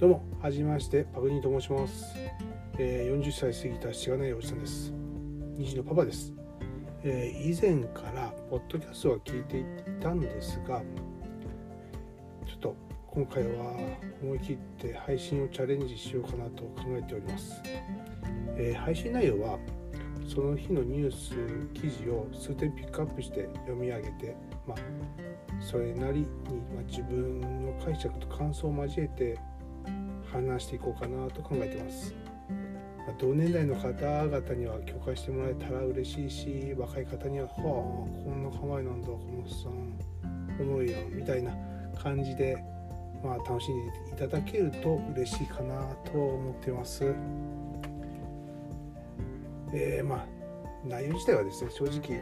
どうも、はじめまして、パグニーと申します。えー、40歳過ぎたしがないおじさんです。2児のパパです。えー、以前からポッドキャストは聞いていたんですが、ちょっと今回は思い切って配信をチャレンジしようかなと考えております。えー、配信内容はその日のニュース記事を数点ピックアップして読み上げて、まあ、それなりに、ま自分の解釈と感想を交えて話していこうかなと考えてます。同年代の方々には共感してもらえたら嬉しいし若い方には「はあこんな構えなんだこのおっさんおもろいやん」みたいな感じで、まあ、楽しんでいただけると嬉しいかなと思ってます。えー、まあ内容自体はですね正直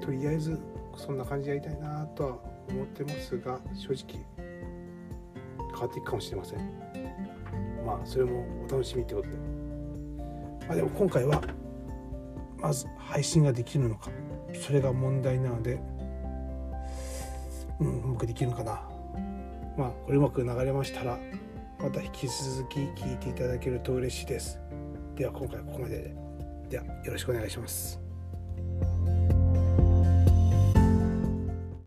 とりあえずそんな感じでやりたいなとは思ってますが正直変わっていくかもしれませんまあそれもお楽しみってことで。まあでも今回はまず配信ができるのか。それが問題なのでうんうまくできるのかな。まあこれうまく流れましたらまた引き続き聞いていただけると嬉しいです。では今回はここまでで。ではよろしくお願いします。